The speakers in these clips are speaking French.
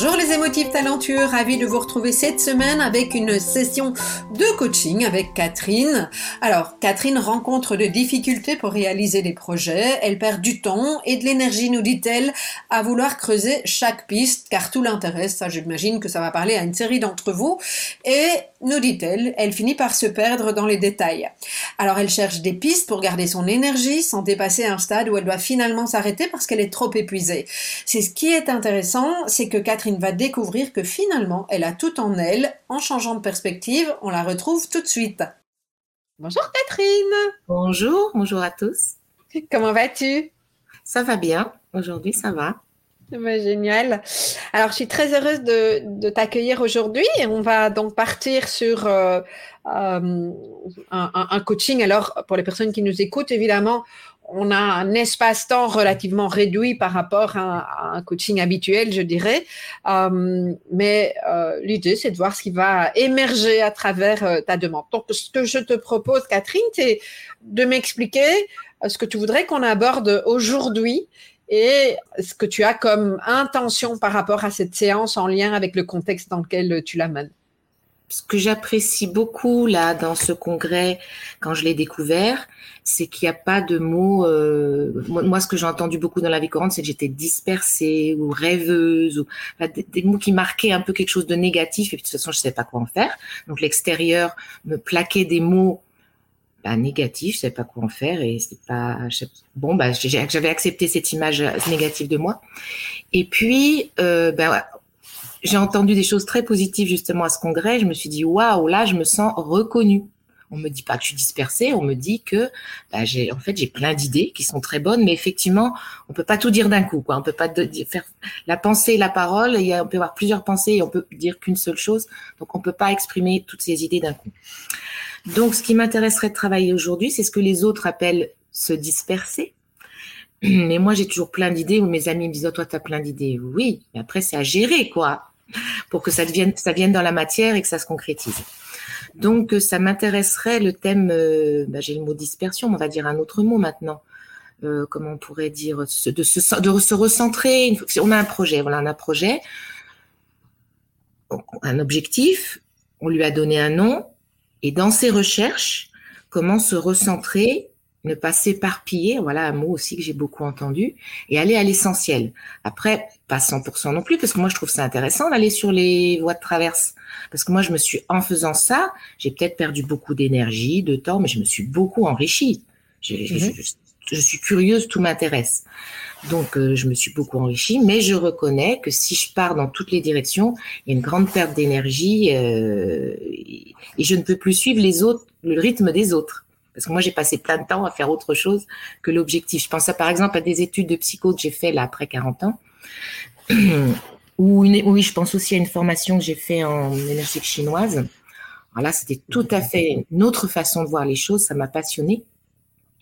Bonjour les émotifs talentueux, ravi de vous retrouver cette semaine avec une session de coaching avec Catherine. Alors, Catherine rencontre des difficultés pour réaliser des projets, elle perd du temps et de l'énergie, nous dit-elle, à vouloir creuser chaque piste, car tout l'intéresse, ça j'imagine que ça va parler à une série d'entre vous, et nous dit-elle, elle finit par se perdre dans les détails. Alors elle cherche des pistes pour garder son énergie sans dépasser un stade où elle doit finalement s'arrêter parce qu'elle est trop épuisée. C'est ce qui est intéressant, c'est que Catherine Catherine va découvrir que finalement, elle a tout en elle. En changeant de perspective, on la retrouve tout de suite. Bonjour Catherine. Bonjour, bonjour à tous. Comment vas-tu? Ça va bien. Aujourd'hui, ça va. Bah, génial. Alors, je suis très heureuse de, t'accueillir aujourd'hui et on va donc partir sur euh, euh, un, coaching. Alors, pour les personnes qui nous écoutent, évidemment, on a un espace-temps relativement réduit par rapport à, un coaching habituel, je dirais. Euh, mais euh, l'idée, c'est de voir ce qui va émerger à travers euh, ta demande. Donc, ce que je te propose, Catherine, c'est de m'expliquer ce que tu voudrais qu'on aborde aujourd'hui et ce que tu as comme intention par rapport à cette séance en lien avec le contexte dans lequel tu l'amènes ce que j'apprécie beaucoup là dans ce congrès, quand je l'ai découvert, c'est qu'il n'y a pas de mots. Euh, moi, ce que j'ai entendu beaucoup dans la vie courante, c'est que j'étais dispersée ou rêveuse, ou des, mots qui marquaient un peu quelque chose de négatif. Et puis de toute façon, je ne savais pas quoi en faire. Donc l'extérieur me plaquait des mots bah, négatifs, je ne savais pas quoi en faire. Et c'est pas bon. Bah, j'avais accepté cette image négative de moi. Et puis, euh, bah, j'ai entendu des choses très positives justement à ce congrès. Je me suis dit waouh, là, je me sens reconnue. On me dit pas que je suis dispersée, on me dit que bah, j'ai en fait j'ai plein d'idées qui sont très bonnes, mais effectivement on peut pas tout dire d'un coup. Quoi. On peut pas faire la pensée, la parole. A, on peut avoir plusieurs pensées et on peut dire qu'une seule chose. Donc on peut pas exprimer toutes ces idées d'un coup. Donc ce qui m'intéresserait de travailler aujourd'hui, c'est ce que les autres appellent se disperser. Mais moi, j'ai toujours plein d'idées où mes amis me disent, oh, toi, tu as plein d'idées. Oui, mais après, c'est à gérer, quoi, pour que ça, devienne, ça vienne dans la matière et que ça se concrétise. Donc, euh, ça m'intéresserait le thème, euh, bah, j'ai le mot dispersion, mais on va dire un autre mot maintenant. Euh, comment on pourrait dire, de se, de se recentrer. On a un projet, voilà, on a un projet, un objectif, on lui a donné un nom, et dans ses recherches, comment se recentrer ne pas s'éparpiller, voilà un mot aussi que j'ai beaucoup entendu, et aller à l'essentiel. Après, pas 100% non plus, parce que moi je trouve ça intéressant d'aller sur les voies de traverse, parce que moi je me suis, en faisant ça, j'ai peut-être perdu beaucoup d'énergie, de temps, mais je me suis beaucoup enrichie. Je, mhm. suis curieuse, tout m'intéresse. Donc euh, je me suis beaucoup enrichie, mais je reconnais que si je pars dans toutes les directions, il y a une grande perte d'énergie euh, et je ne peux plus suivre les autres, le rythme des autres. Parce que moi, j'ai passé plein de temps à faire autre chose que l'objectif. Je pense à, par exemple à des études de psycho que j'ai fait là après 40 ans. Ou oui, je pense aussi à une formation que j'ai fait en énergie chinoise. Alors là, c'était tout à fait une autre façon de voir les choses. Ça m'a passionné.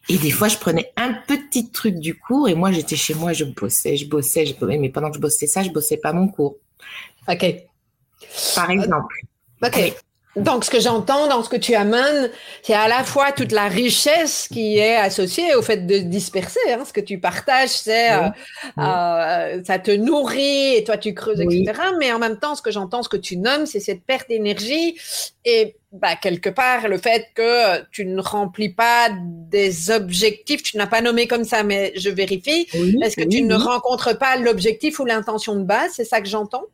Et des fois, je prenais un petit truc du cours et moi, j'étais chez moi, je bossais, je bossais, je bossais. Mais pendant que je bossais ça, je bossais pas mon cours. OK. Par exemple. OK. Donc, ce que j'entends dans ce que tu amènes, c'est à la fois toute la richesse qui est associée au fait de disperser. Hein, ce que tu partages, c'est euh, euh, ça te nourrit et toi tu creuses, etc. Mais en même temps, ce que j'entends, ce que tu nommes, c'est cette perte d'énergie et bah, quelque part le fait que tu ne remplis pas des objectifs. Tu n'as pas nommé comme ça, mais je vérifie. Est-ce que tu ne rencontres pas l'objectif ou l'intention de base? C'est ça que j'entends?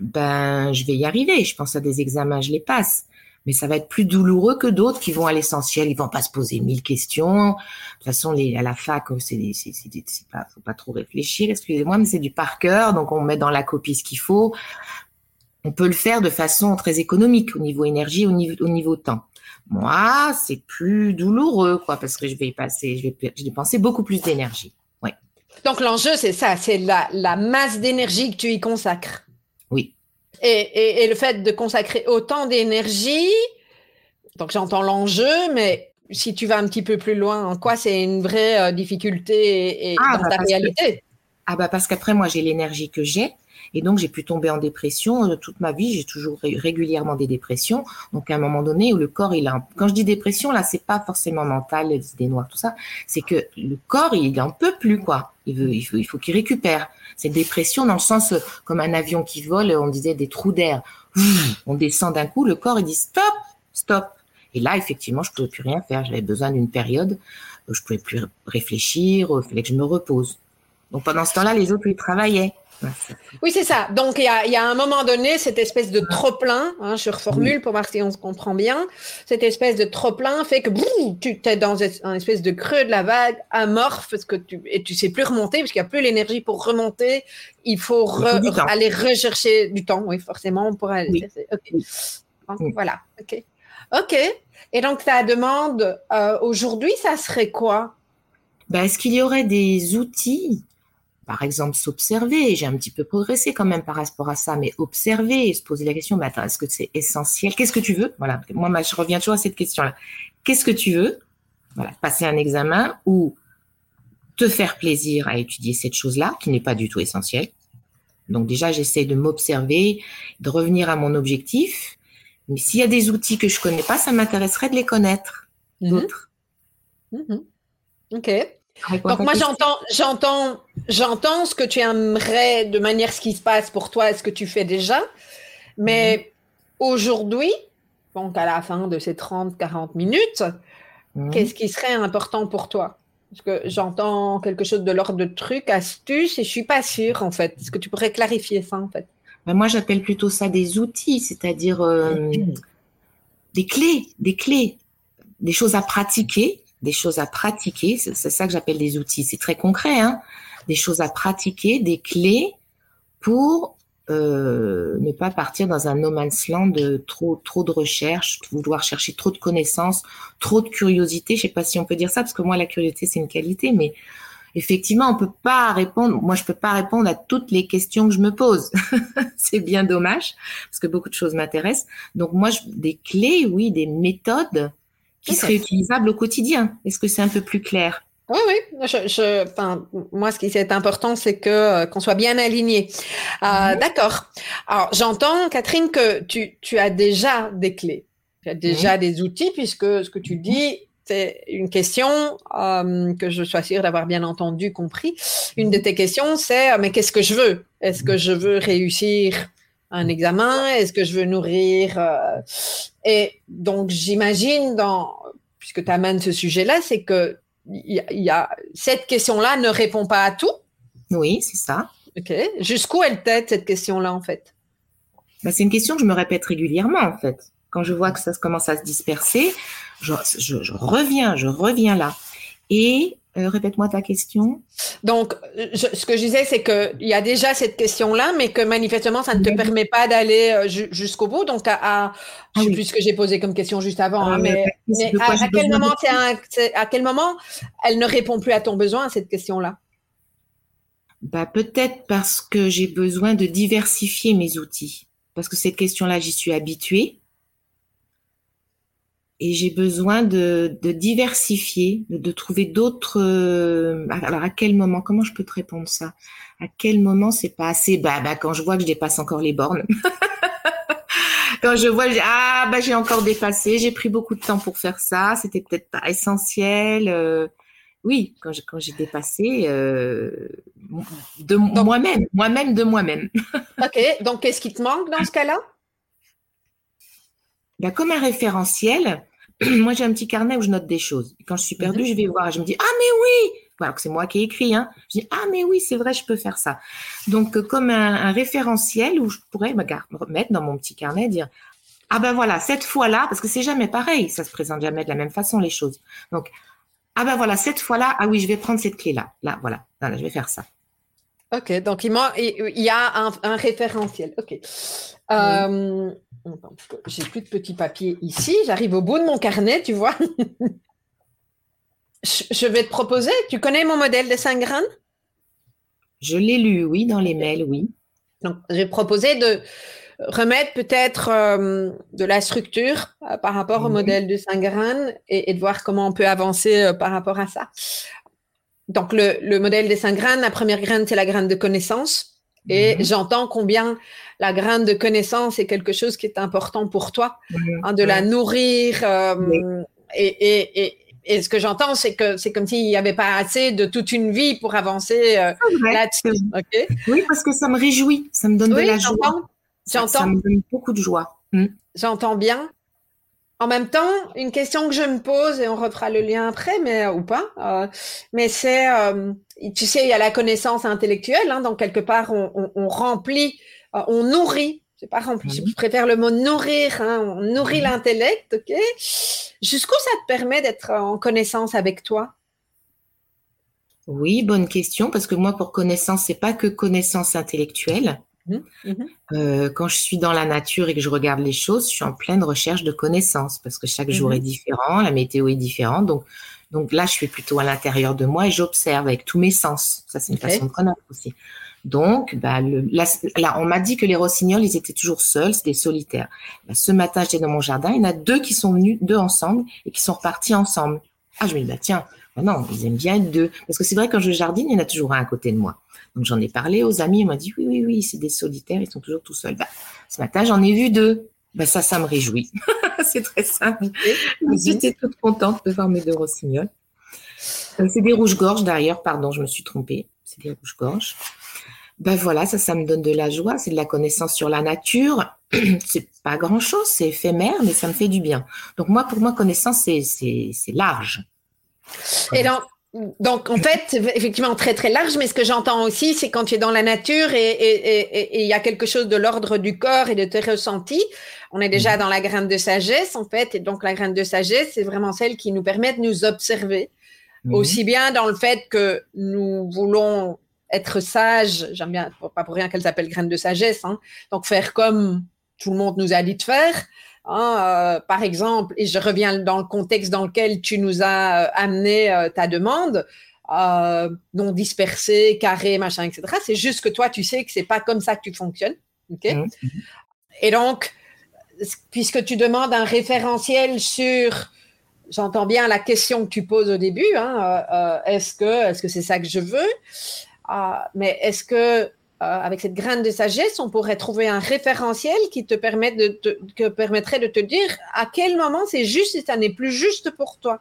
Ben, je vais y arriver. Je pense à des examens, je les passe. mais ça va être plus douloureux que d'autres qui vont à l'essentiel. Ils vont pas se poser mille questions. De toute façon, les, à la fac, c'est, c'est, c'est, pas, faut pas trop réfléchir. Excusez-moi, mais c'est du par cœur, donc on met dans la copie ce qu'il faut. On peut le faire de façon très économique au niveau énergie, au niveau, au niveau temps. Moi, c'est plus douloureux, quoi, parce que je vais y passer, je vais, je dépenser beaucoup plus d'énergie. Ouais. Donc l'enjeu, c'est ça, c'est la, la masse d'énergie que tu y consacres. Et, le fait de consacrer autant d'énergie, donc j'entends l'enjeu, mais si tu vas un petit peu plus loin, en quoi c'est une vraie euh, difficulté et, ah, dans bah, ta réalité? Ah bah parce qu'après moi j'ai l'énergie que j'ai et donc j'ai pu tomber en dépression euh, toute ma vie. J'ai toujours régulièrement des dépressions. Donc à un moment donné où le corps il a, quand je dis dépression là, c'est pas forcément mental, les idées noires, tout ça. C'est que le corps il en peut plus quoi. Il veut, il faut qu'il récupère. C'est dépression dans le sens euh, comme un avion qui vole, on disait des trous d'air. On descend d'un coup, le corps il dit stop, stop. Et là, effectivement, je ne pouvais plus rien faire. J'avais besoin d'une période où je pouvais plus réfléchir, il fallait que je me repose. Donc pendant ce temps-là, les autres, ils travaillaient. Oui, c'est ça. Donc, il y a, un moment donné cette espèce de trop-plein, hein, je reformule pour voir si on se comprend bien, cette espèce de trop-plein fait que tu es dans un espèce de creux de la vague amorphe parce que tu, et tu sais plus remonter parce qu'il n'y a plus l'énergie pour remonter. Il faut aller rechercher du temps, oui, forcément, pour aller. Voilà, ok. Ok. Et donc, ta demande euh, aujourd'hui, ça serait quoi? Ben, Est-ce qu'il y aurait des outils par exemple, s'observer. J'ai un petit peu progressé quand même par rapport à ça, mais observer et se poser la question, mais attends, est-ce que c'est essentiel? Qu'est-ce que tu veux? Voilà, moi, je reviens toujours à cette question-là. Qu'est-ce que tu veux? Voilà, passer un examen ou te faire plaisir à étudier cette chose-là, qui n'est pas du tout essentielle. Donc déjà, j'essaie de m'observer, de revenir à mon objectif. Mais s'il y a des outils que je connais pas, ça m'intéresserait de les connaître. Mhm. D'autres. Mhm. Ok. Donc moi j'entends, j'entends, j'entends ce que tu aimerais de manière ce qui se passe pour toi et ce que tu fais déjà, mais mhm. aujourd'hui, donc à la fin de ces 30-40 minutes, mhm. qu'est-ce qui serait important pour toi? Parce que j'entends quelque chose de l'ordre de trucs, astuces, et je suis pas sûre en fait. Est-ce que tu pourrais clarifier ça en fait? Ben Moi j'appelle plutôt ça des outils, c'est-à-dire euh, des clés, des clés, des choses à pratiquer des choses à pratiquer. C'est ça que j'appelle des outils. C'est très concret, hein des choses à pratiquer, des clés pour euh, ne pas partir dans un no man's land de trop trop de recherche, vouloir chercher trop de connaissances, trop de curiosité. Je sais pas si on peut dire ça parce que moi la curiosité c'est une qualité, mais effectivement on peut pas répondre. Moi je peux pas répondre à toutes les questions que je me pose. c'est bien dommage parce que beaucoup de choses m'intéressent. Donc moi des clés, oui, des méthodes qui serait utilisable au quotidien? Est-ce que c'est un peu plus clair? Oui, oui. Je, enfin, moi, ce qui est important, c'est que euh, qu'on soit bien aligné. Euh, mhm. D'accord. Alors, j'entends, Catherine, que tu, tu as déjà des clés, tu as déjà mhm. des outils, puisque ce que tu mhm. dis, c'est une question euh, que je sois sûre d'avoir bien entendu, compris. Une de tes questions, c'est mais qu'est-ce que je veux? Est-ce que je veux réussir un examen Est-ce que je veux nourrir euh, Et donc, j'imagine, dans, puisque tu amènes ce sujet-là, c'est que y, y a, cette question-là ne répond pas à tout. Oui, c'est ça. OK. Jusqu'où elle t'aide, cette question-là, en fait? Bah, C'est une question que je me répète régulièrement, en fait. Quand je vois que ça commence à se disperser, je, je, je reviens, je reviens là. Et euh, répète-moi ta question. Donc, ce que je disais, c'est qu'il y a déjà cette question-là, mais que manifestement, ça ne te permet pas d'aller euh, jusqu'au bout. Donc, à, à je sais ah plus ce que j'ai posé comme question juste avant, hein, mais, à, quel moment à quel moment elle ne répond plus à ton besoin, cette question-là? Bah, Peut-être parce que j'ai besoin de diversifier mes outils. Parce que cette question-là, j'y suis habituée et j'ai besoin de, de diversifier, de, de trouver d'autres. Euh, alors à quel moment Comment je peux te répondre ça? À quel moment c'est pas assez? Bah, bah quand je vois que je dépasse encore les bornes. quand je vois ah bah j'ai encore dépassé, j'ai pris beaucoup de temps pour faire ça, c'était peut-être pas essentiel. Euh, oui, quand j'ai quand j'ai dépassé euh, de moi-même, moi-même de moi-même. ok, donc qu'est-ce qui te manque dans ce cas-là? Bah, comme un référentiel, moi j'ai un petit carnet où je note des choses. quand je suis perdue, mhm. je vais voir, je me dis ah mais oui, alors que c'est moi qui ai écrit, hein. Je dis ah mais oui, c'est vrai, je peux faire ça. Donc euh, comme un, référentiel où je pourrais me mettre dans mon petit carnet, dire ah ben voilà, cette fois-là, parce que c'est jamais pareil, ça se présente jamais de la même façon les choses. Donc, ah ben voilà, cette fois-là, ah oui, je vais prendre cette clé-là. Là, voilà, je vais faire ça. Ok, donc il, y a un, référentiel. Ok. Euh, j'ai plus de petits papiers ici. J'arrive au bout de mon carnet, tu vois. je vais te proposer. Tu connais mon modèle de 5 graines Je l'ai lu, oui, dans les mails, oui. Donc, j'ai proposé de remettre peut-être euh, de la structure euh, par rapport au modèle de 5 graines et, de voir comment on peut avancer par rapport à ça. Donc, le, modèle des cinq graines, la première graine, c'est la graine de connaissance. Et mhm. j'entends combien la graine de connaissance est quelque chose qui est important pour toi, hein, de la nourrir. Euh, et, ce que j'entends, c'est que c'est comme s'il n'y avait pas assez de toute une vie pour avancer euh, là-dessus. Oui, parce que ça me réjouit, ça me donne de la joie. Ça, me donne beaucoup de joie. Hmm. J'entends bien. En même temps, une question que je me pose, et on refera le lien après, mais ou pas, euh, mais c'est, euh, tu sais, il y a la connaissance intellectuelle, hein, donc quelque part, on, remplit, euh, on nourrit, je pas rempli, je préfère le mot nourrir, hein, on nourrit l'intellect, ok? Jusqu'où ça te permet d'être en connaissance avec toi? Oui, bonne question, parce que moi, pour connaissance, c'est pas que connaissance intellectuelle. Mmh, mmh. Euh, quand je suis dans la nature et que je regarde les choses, je suis en pleine recherche de connaissances parce que chaque jour mmh. est différent, la météo est différente. Donc, donc là, je suis plutôt à l'intérieur de moi et j'observe avec tous mes sens. Ça, c'est une façon de connaître aussi. Donc, bah, là, on m'a dit que les rossignols, ils étaient toujours seuls, c'était solitaires. Bah, ce matin, j'étais dans mon jardin, il y en a deux qui sont venus, deux ensemble, et qui sont repartis ensemble. Ah, je me dis, bah, tiens, non, ils aiment bien être deux. Parce que c'est vrai, quand je jardine, il y en a toujours un à côté de moi. Donc j'en ai parlé aux amis, ils m'ont dit oui, oui, oui, c'est des solitaires, ils sont toujours tout seuls. Bah, ce matin, j'en ai vu deux. Bah, ça, ça me réjouit. c'est très simple. J'étais toute contente de voir mes deux rossignols. Euh, c'est des rouges-gorges d'ailleurs, pardon, je me suis trompée. C'est des rouges-gorges. Ben voilà, ça, ça me donne de la joie, c'est de la connaissance sur la nature. c'est pas grand chose, c'est éphémère, mais ça me fait du bien. Donc moi, pour moi, connaissance, c'est large. Et donc, donc, en fait, effectivement, très, très large, mais ce que j'entends aussi, c'est quand tu es dans la nature et il y a quelque chose de l'ordre du corps et de tes ressentis, on est déjà mhm. dans la graine de sagesse, en fait, et donc la graine de sagesse, c'est vraiment celle qui nous permet de nous observer, mhm. aussi bien dans le fait que nous voulons être sages, j'aime bien, pas pour rien qu'elle s'appelle graine de sagesse, hein, donc faire comme tout le monde nous a dit de faire, Hein, euh, par exemple, et je reviens dans le contexte dans lequel tu nous as euh, amené euh, ta demande, non dispersé, carré, machin, etc. C'est juste que toi, tu sais que c'est pas comme ça que tu fonctionnes. Mmh. Et donc, puisque tu demandes un référentiel sur, j'entends bien la question que tu poses au début, hein, est-ce que est-ce que c'est ça que je veux? Mais est-ce que avec cette graine de sagesse, on pourrait trouver un référentiel qui te, permet de que permettrait de te dire à quel moment c'est juste et ça n'est plus juste pour toi.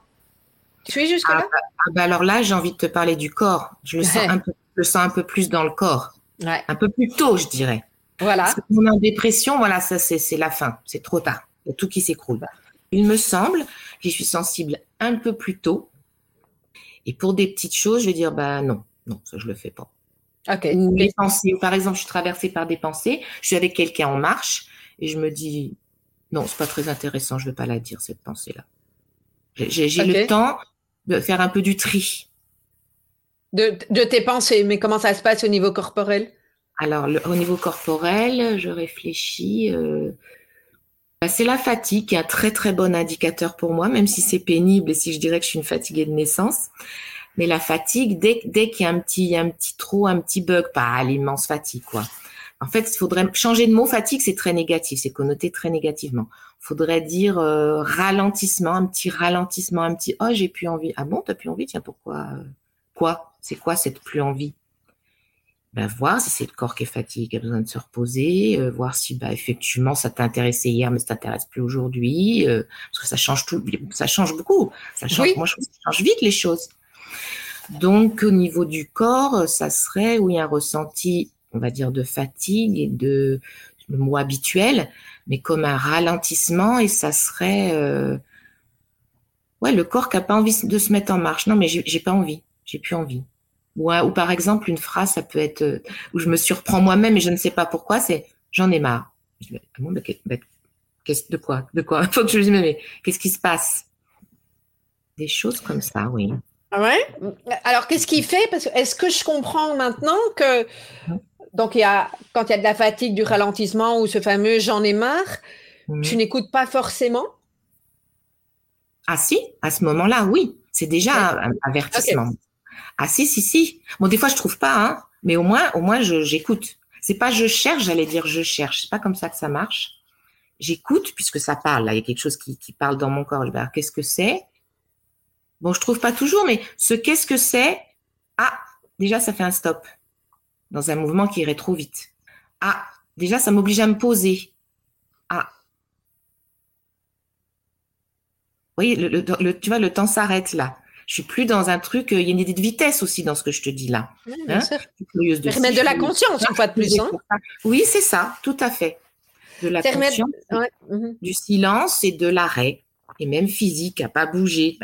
Tu suis jusque là ah, bah, ah bah alors là, j'ai envie de te parler du corps. Je le sens, un, peu, le sens un peu plus dans le corps. Un peu plus tôt, je dirais. Voilà. Parce que est en dépression, voilà, ça c'est la fin. C'est trop tard. Il y a tout qui s'écroule. Il me semble que je suis sensible un peu plus tôt. Et pour des petites choses, je vais dire, bah non, non, ça je le fais pas. Les pensées. Par exemple, je suis traversée par des pensées, je suis avec quelqu'un en marche et je me dis non, c'est pas très intéressant, je vais pas la dire cette pensée-là. J'ai le temps de faire un peu du tri. De, de, tes pensées, mais comment ça se passe au niveau corporel? Alors, au niveau corporel, je réfléchis. Euh, bah, c'est la fatigue qui est un très très bon indicateur pour moi, même si c'est pénible et si je dirais que je suis une fatiguée de naissance. Mais la fatigue, dès, dès qu'il y a un petit, un petit trou, un petit bug, pas l'immense fatigue, quoi. En fait, il faudrait changer de mot. Fatigue, c'est très négatif, c'est connoté très négativement. Il faudrait dire euh, ralentissement, un petit ralentissement, un petit oh j'ai plus envie. Ah bon, t'as plus envie? Tiens, pourquoi euh, Quoi? C'est quoi cette plus envie ben, voir si c'est le corps qui est fatigué, qui a besoin de se reposer, euh, voir si bah effectivement ça t'intéressait hier mais ça t'intéresse plus aujourd'hui, parce que ça change tout, ça change beaucoup. Ça change, moi je trouve que ça change vite les choses. Donc, au niveau du corps, ça serait, oui, un ressenti, on va dire, de fatigue et de, le mot habituel, mais comme un ralentissement et ça serait, euh, ouais, le corps qui n'a pas envie de se mettre en marche. Non, mais j'ai pas envie, j'ai plus envie. Ou, par exemple, une phrase, ça peut être, euh, où je me surprends moi-même et je ne sais pas pourquoi, c'est j'en ai marre. de quoi De quoi? Faut que je lui dise, mais qu'est-ce qui se passe? Des choses comme ça, oui. Ah ouais? Alors, qu'est-ce qui fait? Parce que est-ce que je comprends maintenant que donc il y a quand il y a de la fatigue, du ralentissement ou ce fameux j'en ai marre, tu n'écoutes pas forcément? Ah si, à ce moment-là, oui, c'est déjà un, avertissement. Ah si, si, si. Bon, des fois je trouve pas, hein, mais au moins, au moins j'écoute. C'est pas je cherche, j'allais dire je cherche. C'est pas comme ça que ça marche. J'écoute puisque ça parle. Là, il y a quelque chose qui, qui parle dans mon corps. Qu'est-ce que c'est? Bon, je trouve pas toujours, mais ce qu'est-ce que c'est? Ah, déjà, ça fait un stop dans un mouvement qui irait trop vite. Ah, déjà, ça m'oblige à me poser. Ah. Oui, le, le, tu vois, le temps s'arrête là. Je suis plus dans un truc. Il y a une idée de vitesse aussi dans ce que je te dis là. Oui, bien hein? sûr. de, la conscience, une fois de plus. Hein. oui, c'est ça, tout à fait. De la conscience, mhm. du silence et de l'arrêt et même physique, à pas bouger.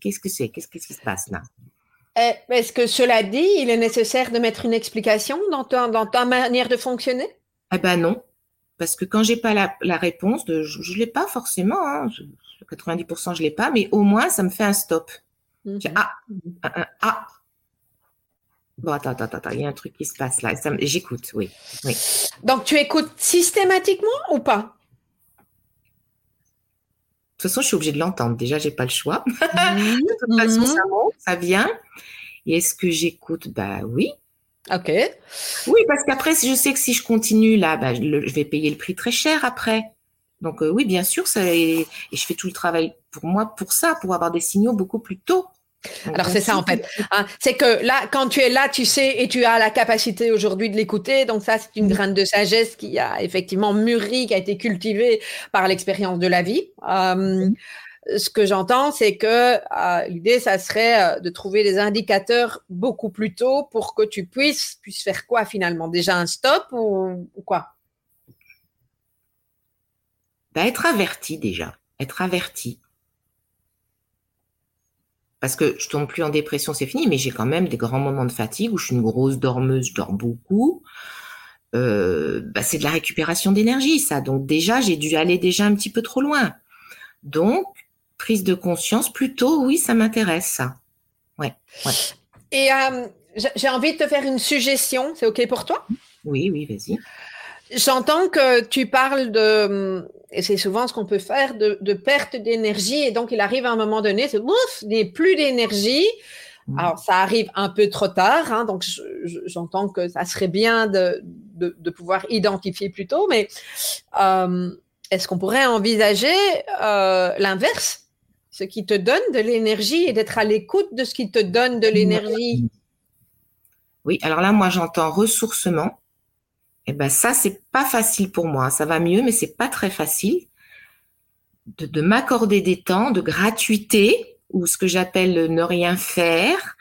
Qu'est-ce que c'est? Qu'est-ce qui se passe là? Eh, Est-ce que cela dit, il est nécessaire de mettre une explication dans ta, dans ta manière de fonctionner? Eh ben non, parce que quand j'ai pas la, réponse, de, je, ne l'ai pas forcément. Hein, 90% je l'ai pas, mais au moins ça me fait un stop. Mhm. Ah, ah, Bon, attends, attends, attends, il y a un truc qui se passe là. J'écoute, oui, oui. Donc, tu écoutes systématiquement ou pas? Toute façon, je suis obligée de l'entendre. Déjà, j'ai pas le choix. de toute façon, ça mhm. monte, ça vient. Et est-ce que j'écoute? Bah oui. Ok. Oui, parce qu'après, je sais que si je continue là, bah, je vais payer le prix très cher après. Donc euh, oui, bien sûr, ça, et, je fais tout le travail pour moi, pour ça, pour avoir des signaux beaucoup plus tôt. Alors c'est ça en fait. Hein. c'est que là, quand tu es là, tu sais et tu as la capacité aujourd'hui de l'écouter. Donc ça, c'est une graine de sagesse qui a effectivement mûri, qui a été cultivée par l'expérience de la vie. Euh, ce que j'entends, c'est que euh, l'idée, ça serait euh, de trouver des indicateurs beaucoup plus tôt pour que tu puisses, puisses faire quoi finalement? Déjà un stop ou, quoi? Bah, Être averti déjà, être averti parce que je tombe plus en dépression, c'est fini, mais j'ai quand même des grands moments de fatigue où je suis une grosse dormeuse, je dors beaucoup. Euh, bah c'est de la récupération d'énergie, ça. Donc déjà, j'ai dû aller déjà un petit peu trop loin. Donc, prise de conscience, plutôt, oui, ça m'intéresse, ça. Ouais, ouais. Et euh, j'ai envie de te faire une suggestion, c'est OK pour toi? Oui, oui, vas-y. J'entends que tu parles de, et c'est souvent ce qu'on peut faire, de, perte d'énergie. Et donc, il arrive à un moment donné, c'est ouf, il n'y a plus d'énergie. Mmh. Alors, ça arrive un peu trop tard. Hein, donc, j'entends que ça serait bien de, de, pouvoir identifier plus tôt. Mais euh, est-ce qu'on pourrait envisager euh, l'inverse? Ce qui te donne de l'énergie et d'être à l'écoute de ce qui te donne de l'énergie Oui, alors là, moi, j'entends ressourcement eh ben ça c'est pas facile pour moi. Ça va mieux, mais c'est pas très facile de, m'accorder des temps de gratuité ou ce que j'appelle ne rien faire.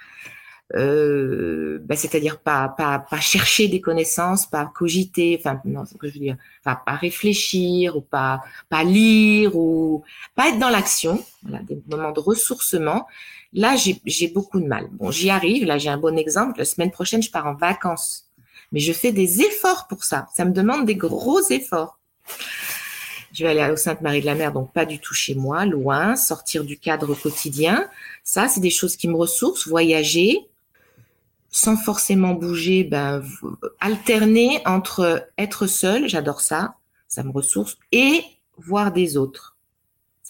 Euh, ben, c'est-à-dire pas, pas, chercher des connaissances, pas cogiter, enfin non, que je veux dire, pas réfléchir ou pas pas lire ou pas être dans l'action, voilà, des moments de ressourcement. Là, j'ai beaucoup de mal. Bon, j'y arrive. Là, j'ai un bon exemple. La semaine prochaine, je pars en vacances mais je fais des efforts pour ça. Ça me demande des gros efforts. Je vais aller au Sainte-Marie de la Mer, donc pas du tout chez moi, loin, sortir du cadre quotidien. Ça, c'est des choses qui me ressourcent. Voyager, sans forcément bouger, ben, alterner entre être seul, j'adore ça, ça me ressource, et voir des autres.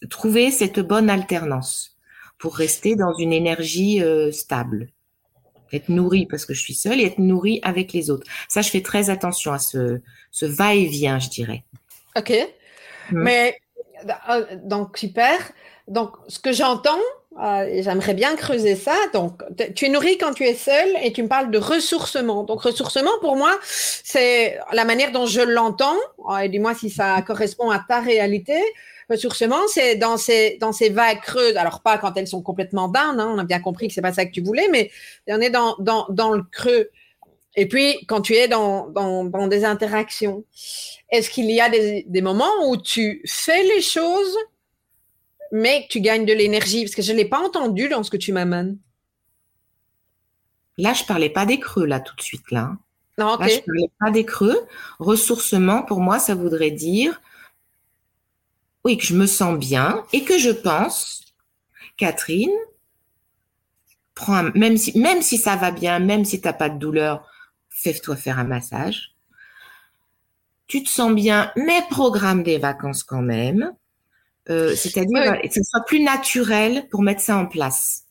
Trouver cette bonne alternance pour rester dans une énergie euh, stable être nourri parce que je suis seule et être nourri avec les autres. Ça, je fais très attention à ce, ce va-et-vient, je dirais. Ok. Mm. Mais euh, donc super. Donc ce que j'entends, euh, j'aimerais bien creuser ça. Donc tu es nourri quand tu es seul et tu me parles de ressourcement. Donc ressourcement pour moi, c'est la manière dont je l'entends. Euh, et dis-moi si ça correspond à ta réalité ressourcement, c'est dans ces, dans ces vagues creuses. Alors, pas quand elles sont complètement down, hein, on a bien compris que c'est pas ça que tu voulais, mais on est dans, dans, dans le creux. Et puis, quand tu es dans, dans, dans des interactions, est-ce qu'il y a des, des moments où tu fais les choses, mais que tu gagnes de l'énergie? Parce que je ne l'ai pas entendu dans ce que tu m'amènes. Là, je parlais pas des creux, là, tout de suite, là. Non, ok. Là, je parlais pas des creux. Ressourcement, pour moi, ça voudrait dire oui, que je me sens bien et que je pense, Catherine, prends même, si, même si ça va bien, même si tu n'as pas de douleur, fais-toi faire un massage. Tu te sens bien, mais programme des vacances quand même. Euh, c'est-à-dire que ce soit plus naturel pour mettre ça en place.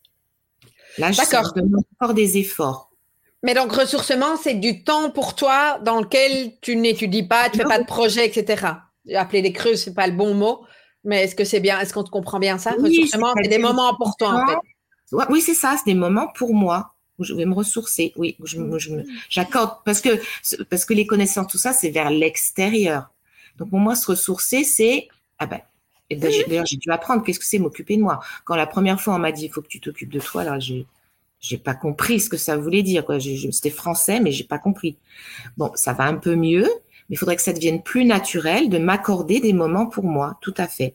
Là, je demande encore des efforts. Mais donc, ressourcement, c'est du temps pour toi dans lequel tu n'étudies pas, tu ne fais pas de projet, etc. Appeler des creux, c'est pas le bon mot. Mais est-ce que c'est bien, est-ce qu'on te comprend bien ça? ressourcement, c'est des moments pour toi, en fait. Oui, c'est ça, c'est des moments pour moi où je vais me ressourcer. Oui, j'accorde parce que parce que les connaissances, tout ça, c'est vers l'extérieur. Donc pour moi, se ressourcer, c'est ah ben. D'ailleurs, j'ai dû apprendre qu'est-ce que c'est m'occuper de moi? Quand la première fois on m'a dit il faut que tu t'occupes de toi, alors j'ai j'ai pas compris ce que ça voulait dire. C'était français, mais j'ai pas compris. Bon, ça va un peu mieux, mais il faudrait que ça devienne plus naturel de m'accorder des moments pour moi. Tout à fait.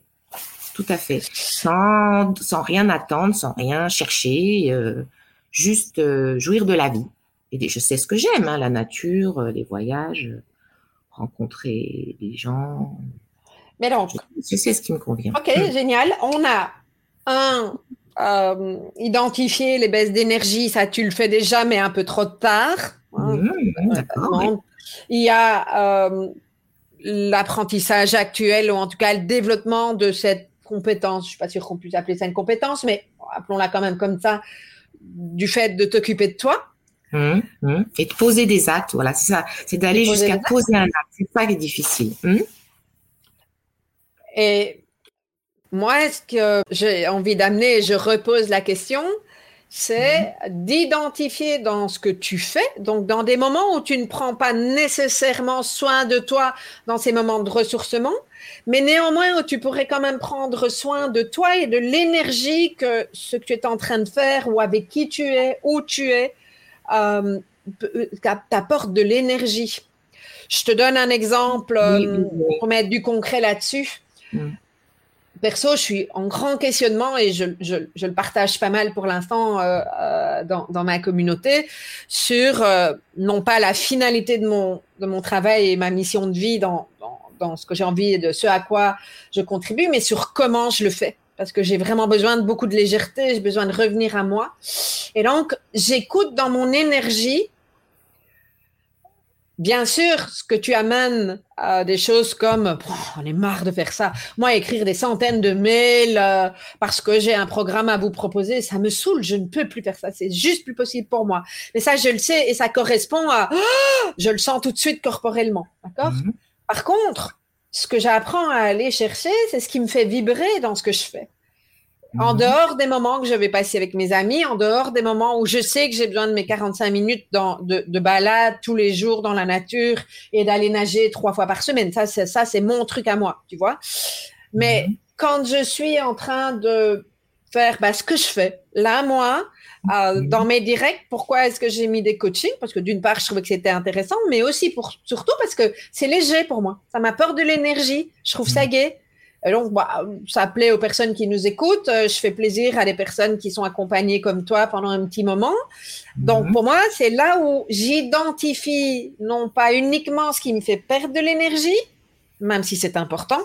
Tout à fait. Sans, sans rien attendre, sans rien chercher, euh, juste euh, jouir de la vie. Et je sais ce que j'aime, hein, la nature, euh, les voyages, rencontrer des gens. Mais donc, je, sais ce qui me convient. Ok, génial. On a un euh, identifier les baisses d'énergie, ça tu le fais déjà, mais un peu trop tard. Hein. Mmh, Il y a euh, l'apprentissage actuel, ou en tout cas le développement de cette compétence. Je suis pas sûre qu'on puisse appeler ça une compétence, mais appelons-la quand même comme ça, du fait de t'occuper de toi. Mmh, mmh. Et de poser des actes, voilà, c'est ça. C'est d'aller jusqu'à poser un acte. C'est ça qui est difficile. Et moi, ce que j'ai envie d'amener, je repose la question, c'est mhm. d'identifier dans ce que tu fais, donc dans des moments où tu ne prends pas nécessairement soin de toi dans ces moments de ressourcement, mais néanmoins où tu pourrais quand même prendre soin de toi et de l'énergie que ce que tu es en train de faire ou avec qui tu es, où tu es, euh, t'apporte de l'énergie. Je te donne un exemple euh, pour mettre du concret là-dessus. Mm perso, je suis en grand questionnement et je, le partage pas mal pour l'instant euh, euh, dans, ma communauté sur euh, non pas la finalité de mon, de mon travail et ma mission de vie dans, dans, ce que j'ai envie et de ce à quoi je contribue, mais sur comment je le fais. Parce que j'ai vraiment besoin de beaucoup de légèreté, j'ai besoin de revenir à moi. Et donc, j'écoute dans mon énergie Bien sûr, ce que tu amènes à des choses comme on est marre de faire ça. Moi, écrire des centaines de mails euh, parce que j'ai un programme à vous proposer, ça me saoule. Je ne peux plus faire ça. C'est juste plus possible pour moi. Mais ça, je le sais et ça correspond à. je le sens tout de suite corporellement. D'accord? Mhm. Par contre, ce que j'apprends à aller chercher, c'est ce qui me fait vibrer dans ce que je fais. En mhm. dehors des moments que je vais passer avec mes amis, en dehors des moments où je sais que j'ai besoin de mes 45 minutes de, balade tous les jours dans la nature et d'aller nager trois fois par semaine. Ça, c'est, ça, c'est mon truc à moi, tu vois. Mais mhm. quand je suis en train de faire bah, ce que je fais, là, moi, euh, mhm. dans mes directs, pourquoi est-ce que j'ai mis des coachings? Parce que d'une part, je trouvais que c'était intéressant, mais aussi pour surtout parce que c'est léger pour moi. Ça m'apporte de l'énergie. Je trouve ça gai. Et donc, bah, ça plaît aux personnes qui nous écoutent. Euh, je fais plaisir à des personnes qui sont accompagnées comme toi pendant un petit moment. Donc, mhm. pour moi, c'est là où j'identifie non pas uniquement ce qui me fait perdre de l'énergie, même si c'est important,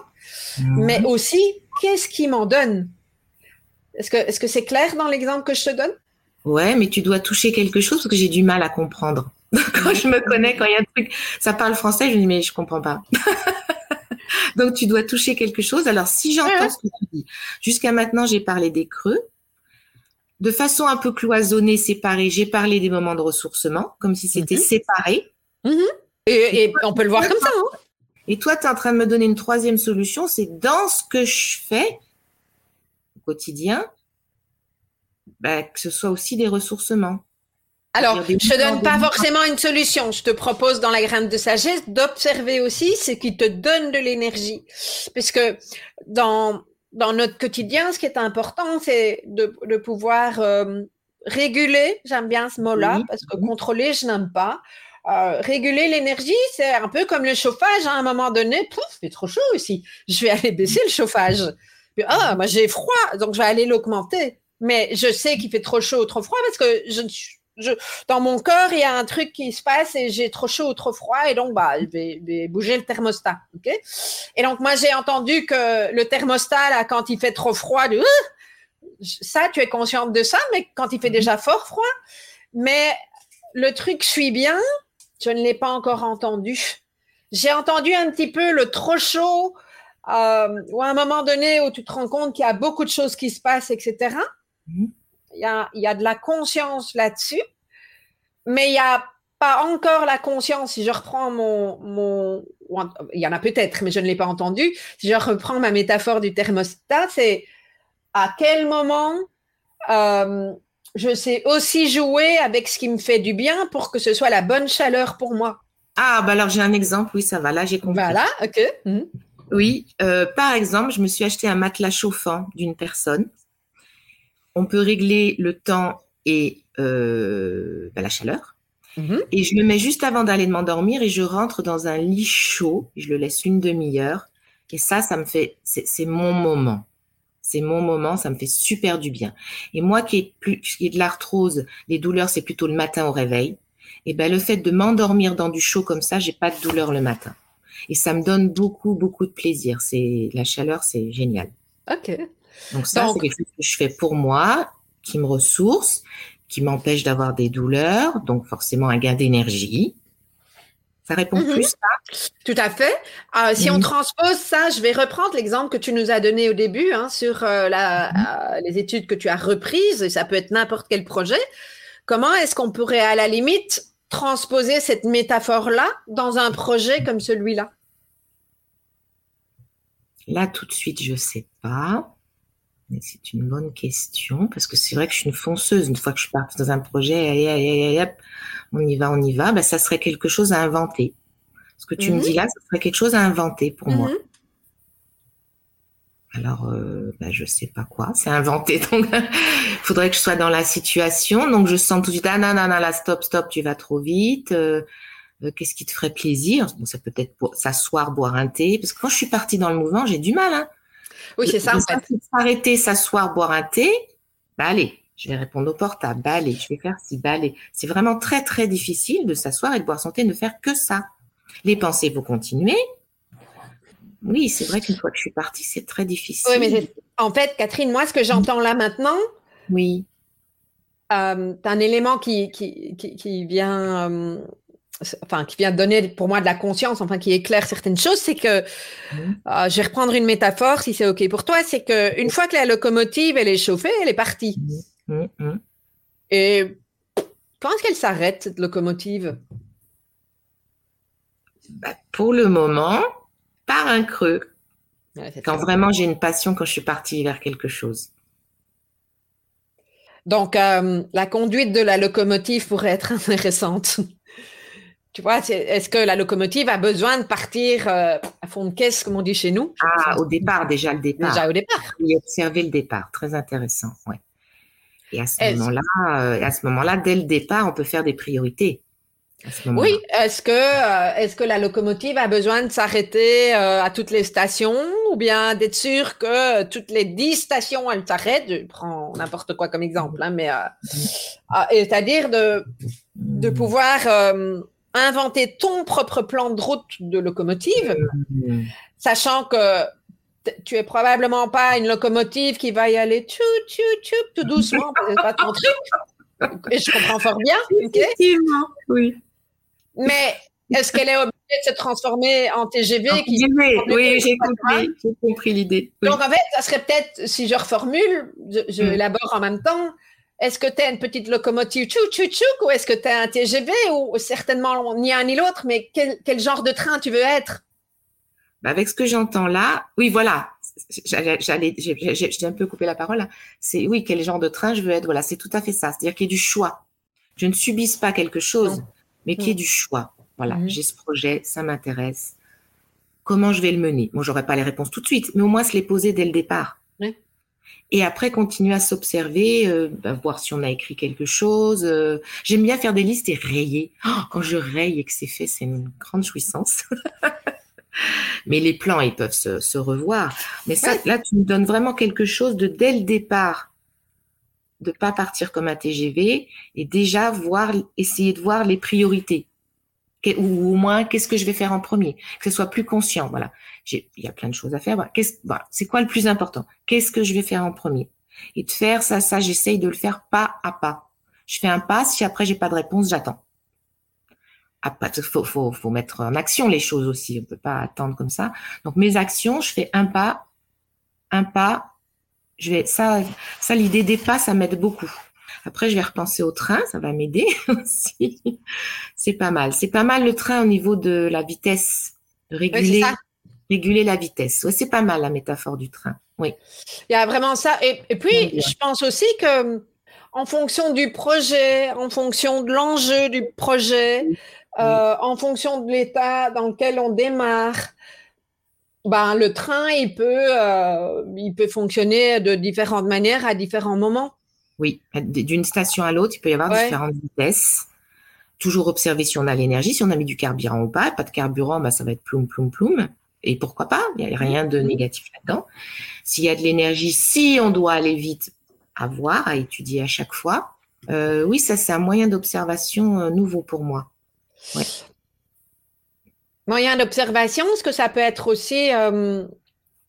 mhm. mais aussi qu'est-ce qui m'en donne? Est-ce que est-ce que c'est clair dans l'exemple que je te donne? Ouais, mais tu dois toucher quelque chose parce que j'ai du mal à comprendre. quand je me connais, quand il y a un truc, ça parle français, je me dis mais je comprends pas. Donc, tu dois toucher quelque chose. Alors, si j'entends ce que tu dis, jusqu'à maintenant, j'ai parlé des creux. De façon un peu cloisonnée, séparée, j'ai parlé des moments de ressourcement, comme si c'était mhm. séparé. Mhm. Et, on peut le voir comme ça. Hein. et toi, tu es en train de me donner une troisième solution, c'est dans ce que je fais au quotidien, bah, que ce soit aussi des ressourcements. Alors, je te donne pas forcément une solution. Je te propose dans la graine de sagesse d'observer aussi ce qui te donne de l'énergie. Puisque dans, dans notre quotidien, ce qui est important, c'est de, de pouvoir euh, réguler, j'aime bien ce mot-là, parce que contrôler, je n'aime pas. Euh, réguler l'énergie, c'est un peu comme le chauffage. Hein. À un moment donné, pouf, il fait trop chaud ici. Je vais aller baisser le chauffage. ah, moi j'ai froid, donc je vais aller l'augmenter. Mais je sais qu'il fait trop chaud ou trop froid parce que je ne suis je, dans mon corps, il y a un truc qui se passe et j'ai trop chaud ou trop froid et donc bah, je vais, bouger le thermostat. et donc moi j'ai entendu que le thermostat là, quand il fait trop froid, de, ça tu es consciente de ça, mais quand il fait déjà fort froid, mais le truc suit bien, je ne l'ai pas encore entendu. J'ai entendu un petit peu le trop chaud, euh, ou à un moment donné où tu te rends compte qu'il y a beaucoup de choses qui se passent, etc. Mhm. Il, y a, y de la conscience là-dessus, mais il n'y a pas encore la conscience. Si je reprends mon, mon il y en a peut-être, mais je ne l'ai pas entendu. Si je reprends ma métaphore du thermostat, c'est à quel moment euh, je sais aussi jouer avec ce qui me fait du bien pour que ce soit la bonne chaleur pour moi. Ah, bah alors j'ai un exemple, oui, ça va, là j'ai compris. Voilà, ok. Mhm. Oui, euh, par exemple, je me suis acheté un matelas chauffant d'une personne. On peut régler le temps et euh, bah, la chaleur. Mhm. Et je le mets juste avant d'aller m'endormir et je rentre dans un lit chaud. Je le laisse une demi-heure. Et ça, ça me fait, c'est mon moment. C'est mon moment, ça me fait super du bien. Et moi qui ai plus, qui ai de l'arthrose, les douleurs, c'est plutôt le matin au réveil. Et ben le fait de m'endormir dans du chaud comme ça, j'ai pas de douleur le matin et ça me donne beaucoup, beaucoup de plaisir. C'est la chaleur, c'est génial. Ok. Donc ça, c'est quelque chose que je fais pour moi, qui me ressource, qui m'empêche d'avoir des douleurs, donc forcément un gain d'énergie. Ça répond mhm. plus ça Tout à fait. Euh, si on mhm. transpose ça, je vais reprendre l'exemple que tu nous as donné au début hein, sur euh, la, mhm. euh, les études que tu as reprises, et ça peut être n'importe quel projet. Comment est-ce qu'on pourrait à la limite transposer cette métaphore-là dans un projet comme celui-là? Là, tout de suite, je ne sais pas. C'est une bonne question parce que c'est vrai que je suis une fonceuse. Une fois que je pars dans un projet, on y va, on y va, ben, ça serait quelque chose à inventer. Ce que tu me mhm. dis là, ça serait quelque chose à inventer pour moi. Mhm. Alors, euh, ben, je sais pas quoi, c'est inventé. Donc, il faudrait que je sois dans la situation. Donc, je sens tout de suite, ah non, non, non, là, stop, stop, tu vas trop vite. Euh, euh, qu'est-ce qui te ferait plaisir? Bon, Ça peut être s'asseoir, boire un thé. Parce que quand je suis partie dans le mouvement, j'ai du mal. Hein. Oui, c'est ça. En fait. S'arrêter, s'asseoir, boire un thé, bah allez, je vais répondre au portable, bah allez, je vais faire ci, bah allez. C'est vraiment très, très difficile de s'asseoir et de boire son thé, ne faire que ça. Les pensées vont continuer. Oui, c'est vrai qu'une fois que je suis partie, c'est très difficile. Oui, mais en fait, Catherine, moi, ce que j'entends là maintenant, oui. Euh, un élément qui, qui, qui, vient euh, enfin, qui vient donner pour moi de la conscience, enfin, qui éclaire certaines choses, c'est que, mmh. euh, je vais reprendre une métaphore, si c'est OK pour toi, c'est qu'une fois que la locomotive, elle est chauffée, elle est partie. Mmh. Mmh. Et quand est-ce qu'elle s'arrête, cette locomotive? Bah, Pour le moment, par un creux. quand vraiment j'ai une passion, quand je suis partie vers quelque chose. Donc, euh, la conduite de la locomotive pourrait être intéressante. Tu vois, est-ce que la locomotive a besoin de partir euh, à fond de caisse, comme on dit chez nous? Ah, au départ, déjà le départ. Déjà au départ. Oui, observer le départ, très intéressant, ouais. Et à ce moment-là, euh, à ce moment-là, dès le départ, on peut faire des priorités. Oui, est-ce que, euh, est-ce que la locomotive a besoin de s'arrêter à toutes les stations ou bien d'être sûr que toutes les dix stations, elles s'arrêtent? Je prends n'importe quoi comme exemple, hein, mais c'est-à-dire de, de pouvoir inventer ton propre plan de route de locomotive, mmh. sachant que tu es probablement pas une locomotive qui va y aller tchou, tchou, tchou, tout doucement, c'est pas ton truc. Et je comprends fort bien. Effectivement, oui. Mais est-ce qu'elle est obligée de se transformer en TGV qui Oui, j'ai compris, l'idée. Donc en fait, ça serait peut-être, si je reformule, je, mmh. élabore en même temps, est-ce que tu as une petite locomotive tchou tchou tchou ou est-ce que tu as un TGV ou certainement ni un ni l'autre, mais quel, genre de train tu veux être? Bah, Avec ce que j'entends là, oui, voilà. J'allais, j'ai un peu coupé la parole. C'est oui, quel genre de train je veux être. Voilà, c'est tout à fait ça. C'est-à-dire qu'il y ait du choix. Je ne subisse pas quelque chose, mais qu'il y ait du choix. Voilà, mhm. j'ai ce projet, ça m'intéresse. Comment je vais le mener? Moi, j'aurais pas les réponses tout de suite, mais au moins se les poser dès le départ et après continuer à s'observer, euh, bah, voir si on a écrit quelque chose. Euh. J'aime bien faire des listes et rayer. Oh, quand je raye et que c'est fait, c'est une grande jouissance. Mais les plans, ils peuvent se, revoir. Mais ça, là, tu me donnes vraiment quelque chose de dès le départ de pas partir comme un TGV et déjà voir, essayer de voir les priorités. Ou au moins, qu'est-ce que je vais faire en premier? Que ce soit plus conscient. Voilà. Il y a plein de choses à faire. Voilà. Voilà. C'est quoi le plus important? Qu'est-ce que je vais faire en premier? Et de faire ça, ça, j'essaye de le faire pas à pas. Je fais un pas. Si après j'ai pas de réponse, j'attends. Il faut, faut, faut mettre en action les choses aussi. On peut pas attendre comme ça. Donc mes actions, je fais un pas, un pas. Je vais ça, ça l'idée des pas, ça m'aide beaucoup. Après, je vais repenser au train, ça va m'aider aussi. C'est pas mal. C'est pas mal le train au niveau de la vitesse, de réguler, réguler la vitesse. Ouais, c'est pas mal la métaphore du train. Oui. Il y a vraiment ça. Et, et puis, je pense aussi que en fonction du projet, en fonction de l'enjeu du projet, euh, en fonction de l'état dans lequel on démarre, ben, le train, il peut, euh, il peut fonctionner de différentes manières à différents moments. Oui, d'une station à l'autre, il peut y avoir différentes vitesses. Toujours observer si on a l'énergie, si on a mis du carburant ou pas. Pas de carburant, ben, ça va être ploum, ploum, ploum. Et pourquoi pas? Il n'y a rien de négatif là-dedans. S'il y a de l'énergie, si on doit aller vite, à voir, à étudier à chaque fois. Euh, oui, ça, c'est un moyen d'observation nouveau pour moi. Moyen d'observation, est-ce que ça peut être aussi euh,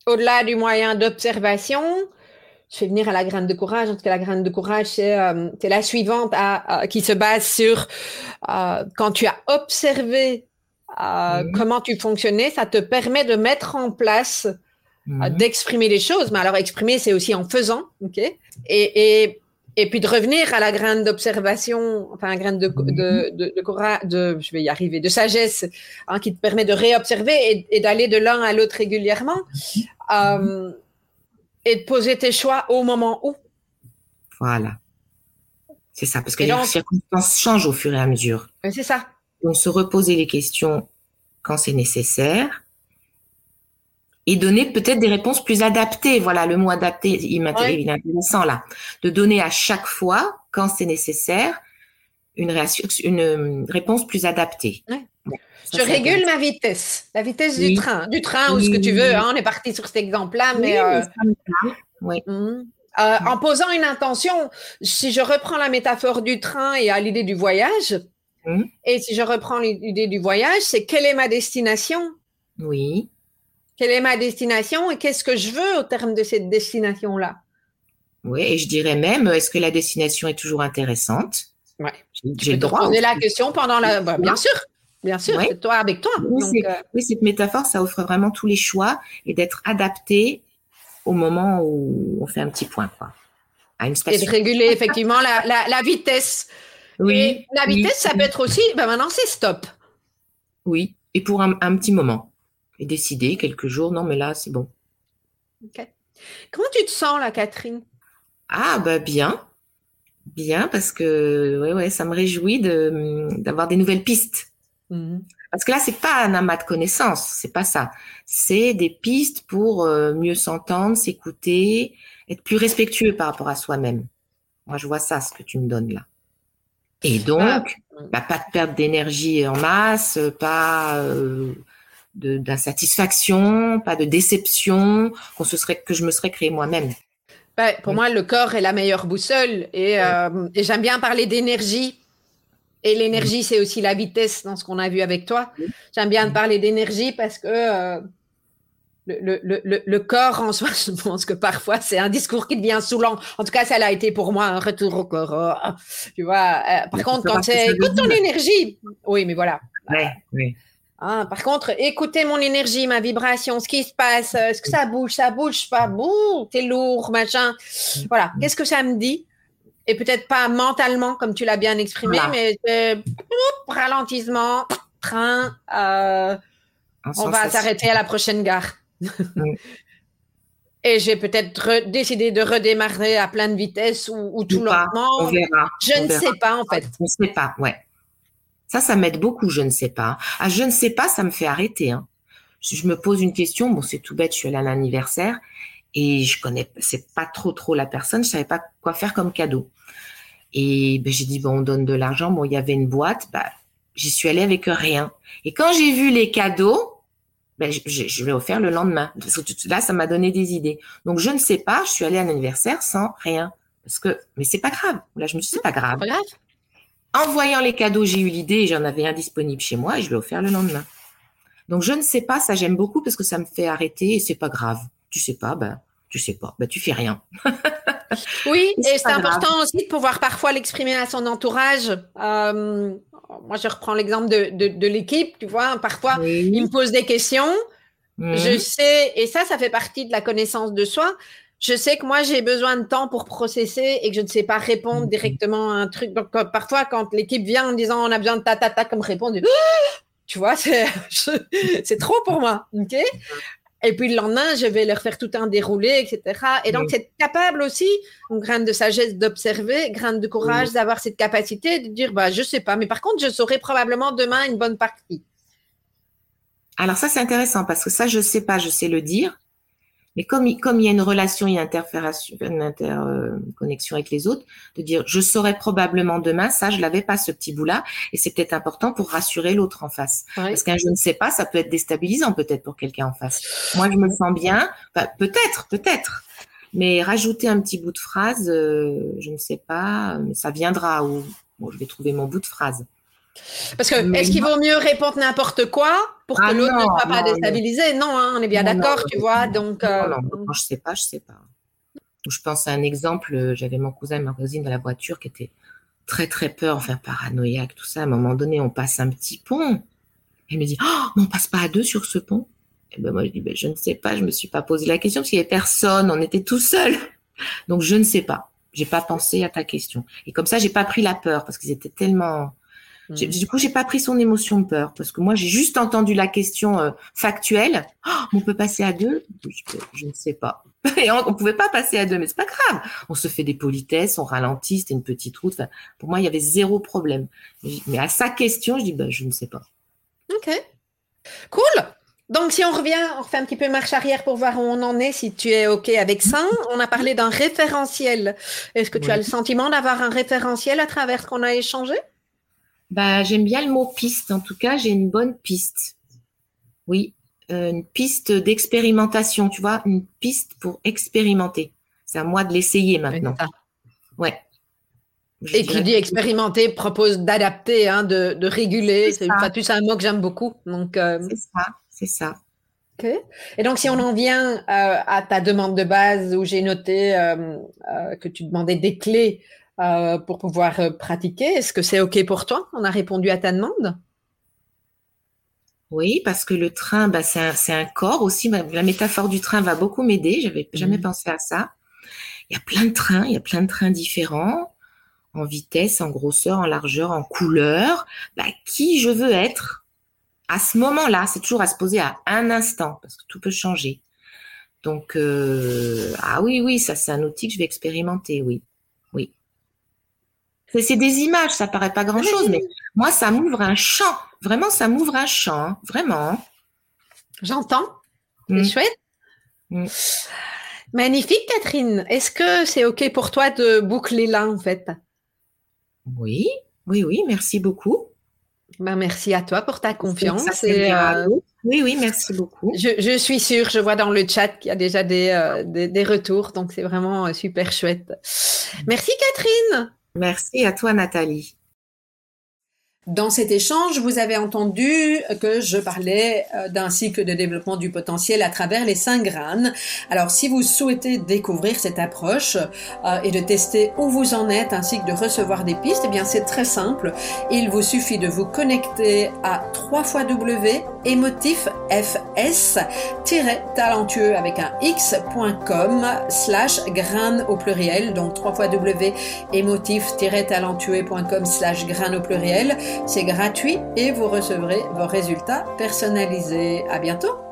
au-delà du moyen d'observation Je vais venir à la graine de courage. En tout cas, la graine de courage, c'est euh, la suivante à, qui se base sur euh, quand tu as observé mhm. comment tu fonctionnais, ça te permet de mettre en place, mhm. d'exprimer les choses. Mais alors, exprimer, c'est aussi en faisant. ok? Et, et et puis de revenir à la graine d'observation, enfin, la graine de, de, de, de, de, je vais y arriver, de sagesse, hein, qui te permet de réobserver et, d'aller de l'un à l'autre régulièrement, euh, et de poser tes choix au moment où. Voilà. C'est ça, parce que les circonstances changent au fur et à mesure. C'est ça. Donc, se reposer les questions quand c'est nécessaire, et donner peut-être des réponses plus adaptées. Voilà, le mot adapté, il est intéressant là. De donner à chaque fois, quand c'est nécessaire, une, une réponse plus adaptée. Je régule ma vitesse, la vitesse du train, du train ou ce que tu veux. Hein, on est parti sur cet exemple-là, mais. Euh, oui. Mhm. Euh, en posant une intention, si je reprends la métaphore du train et à l'idée du voyage, et si je reprends l'idée du voyage, c'est quelle est ma destination? Oui. Quelle est ma destination et qu'est-ce que je veux au terme de cette destination-là? Oui, et je dirais même, est-ce que la destination est toujours intéressante? Ouais. J'ai le droit. poser la question pendant la. Bah, bien sûr, bien sûr, c'est toi avec toi. Euh, oui, cette métaphore, ça offre vraiment tous les choix et d'être adapté au moment où on fait un petit point, quoi. À une station. Et de réguler effectivement la, vitesse. Oui. la vitesse, ça peut être aussi. Ben maintenant, c'est stop. Oui, et pour un petit moment et décider quelques jours, non, mais là, c'est bon. Ok. Comment tu te sens là, Catherine? Ah, bah bien. Bien, parce que ouais, ouais, ça me réjouit de, d'avoir des nouvelles pistes. Mmh. Parce que là, c'est pas un amas de connaissances, c'est pas ça. C'est des pistes pour euh, mieux s'entendre, s'écouter, être plus respectueux par rapport à soi-même. Moi, je vois ça, ce que tu me donnes là. Et donc, ah. bah, pas de perte d'énergie en masse, pas euh, d'insatisfaction, pas de déception, qu'on se serait, que je me serais créé moi-même. Ben, pour moi, le corps est la meilleure boussole et, euh, et j'aime bien parler d'énergie. Et l'énergie, c'est aussi la vitesse dans ce qu'on a vu avec toi. J'aime bien parler d'énergie parce que euh, le, le, le, corps en soi, je pense que parfois c'est un discours qui devient saoulant. En tout cas, ça l'a été pour moi un retour au corps. Oh, tu vois. Euh, par contre, quand c'est écoute ton énergie. Oui, mais voilà. Oui, oui. Ah, par contre, écoutez mon énergie, ma vibration, ce qui se passe, euh, est-ce que ça bouge, ça bouge pas, bouh, t'es lourd, machin. Voilà, qu'est-ce que ça me dit? Et peut-être pas mentalement, comme tu l'as bien exprimé, mais euh, ralentissement, train, euh, on va s'arrêter à la prochaine gare. Et j'ai peut-être décidé de redémarrer à pleine vitesse ou, tout lentement. On verra. Je ne sais pas, en fait. On ne sait pas, ouais. Ça, ça m'aide beaucoup, je ne sais pas. Ah, je ne sais pas, ça me fait arrêter. Hein. Je, me pose une question, bon, c'est tout bête, je suis allée à l'anniversaire et je connais, c'est pas trop trop la personne, je savais pas quoi faire comme cadeau. Et ben, j'ai dit, bon, on donne de l'argent. Bon, il y avait une boîte, bah, j'y suis allée avec rien. Et quand j'ai vu les cadeaux, ben, je, je, l'ai offert le lendemain. Là, ça m'a donné des idées. Donc, je ne sais pas, je suis allée à l'anniversaire sans rien. Parce que, mais c'est pas grave. Là, je me suis dit, c'est pas grave. Pas grave. En voyant les cadeaux, j'ai eu l'idée et j'en avais un disponible chez moi et je l'ai offert le lendemain. Donc, je ne sais pas, ça j'aime beaucoup parce que ça me fait arrêter et c'est pas grave. Tu sais pas, ben, tu sais pas, ben, tu fais rien. oui, et c'est important aussi de pouvoir parfois l'exprimer à son entourage. Euh, moi, je reprends l'exemple de, de, l'équipe, tu vois. Parfois, il me pose des questions. Mhm. Je sais, et ça, ça fait partie de la connaissance de soi. Je sais que moi, j'ai besoin de temps pour processer et que je ne sais pas répondre mhm. directement à un truc. Donc, parfois, quand l'équipe vient en disant on a besoin de ta, ta, ta comme réponse, tu vois, c'est trop pour moi. ok? Et puis le lendemain, je vais leur faire tout un déroulé, etc. Et donc, c'est capable aussi, une graine de sagesse d'observer, graine de courage d'avoir cette capacité de dire, bah, je sais pas, mais par contre, je saurai probablement demain une bonne partie. Alors ça, c'est intéressant parce que ça, je sais pas, je sais le dire. Mais comme, comme il y a une relation, il y a une interconnexion avec les autres, de dire je saurai probablement demain, ça je l'avais pas ce petit bout-là, et c'est peut-être important pour rassurer l'autre en face. Parce qu'un je ne sais pas, ça peut être déstabilisant peut-être pour quelqu'un en face. Moi je me sens bien, peut-être, peut-être. Mais rajouter un petit bout de phrase, euh, je ne sais pas, mais ça viendra ou bon, je vais trouver mon bout de phrase. Parce que est-ce qu'il vaut mieux répondre n'importe quoi pour que ah l'autre ne soit pas déstabilisé? Non, hein, on est bien d'accord, tu vois. Donc, euh, non, je sais pas, je sais pas. Je pense à un exemple. Euh, j'avais mon cousin et ma cousine dans la voiture qui étaient très très peur, enfin paranoïaque, tout ça. À un moment donné, on passe un petit pont. Elle me dit, oh, mais on passe pas à deux sur ce pont? Et ben moi je dis, ben, je ne sais pas, je me suis pas posé la question parce qu'il y avait personne, on était tout seul. Donc je ne sais pas. J'ai pas pensé à ta question. Et comme ça, j'ai pas pris la peur parce qu'ils étaient tellement Mm. Du coup, j'ai pas pris son émotion de peur parce que moi, j'ai juste entendu la question euh, factuelle. Oh, on peut passer à deux? Je, ne sais pas. Et on, ne pouvait pas passer à deux, mais c'est pas grave. On se fait des politesses, on ralentit, c'était une petite route. pour moi, il y avait zéro problème. Mais à sa question, je dis, bah, je ne sais pas. Ok, cool. Donc, si on revient, on refait un petit peu marche arrière pour voir où on en est, si tu es OK avec ça. On a parlé d'un référentiel. Est-ce que tu as le sentiment d'avoir un référentiel à travers ce qu'on a échangé? Bah, j'aime bien le mot piste. En tout cas, j'ai une bonne piste. Oui, euh, une piste d'expérimentation, tu vois, une piste pour expérimenter. C'est à moi de l'essayer maintenant. Ouais. Et qui dit expérimenter propose d'adapter, hein, de, de, réguler. C'est un mot que j'aime beaucoup. Donc, euh, C'est ça, c'est ça. Et donc, si on en vient euh, à ta demande de base où j'ai noté que tu demandais des clés euh, pour pouvoir euh, pratiquer. Est-ce que c'est OK pour toi? On a répondu à ta demande Oui, parce que le train, bah, c'est un, corps aussi. La métaphore du train va beaucoup m'aider. J'avais jamais mmh. pensé à ça. Il y a plein de trains, il y a plein de trains différents, en vitesse, en grosseur, en largeur, en couleur. Bah, qui je veux être à ce moment-là? C'est toujours à se poser à un instant, parce que tout peut changer. Donc, euh, ah oui, oui, ça c'est un outil que je vais expérimenter, oui. C'est des images, ça paraît pas grand-chose, mais moi, ça m'ouvre un champ. Vraiment, ça m'ouvre un champ, hein. vraiment. J'entends. C'est mm. chouette. Mm. Magnifique, Catherine. Est-ce que c'est OK pour toi de boucler là, en fait? Oui, oui, oui, merci beaucoup. Ben, merci à toi pour ta confiance. Et, euh, oui, oui, merci beaucoup. Je, suis sûre, je vois dans le chat qu'il y a déjà des, euh, des retours, donc c'est vraiment euh, super chouette. Merci, Catherine. Merci à toi, Nathalie. Dans cet échange, vous avez entendu que je parlais euh, d'un cycle de développement du potentiel à travers les cinq graines. Alors, si vous souhaitez découvrir cette approche euh, et de tester où vous en êtes ainsi que de recevoir des pistes, eh bien, c'est très simple. Il vous suffit de vous connecter à 3 w talentueux avec un x.com slash graines au pluriel. Donc, 3 w talentueuxcom slash graines au pluriel. C'est gratuit et vous recevrez vos résultats personnalisés. À bientôt!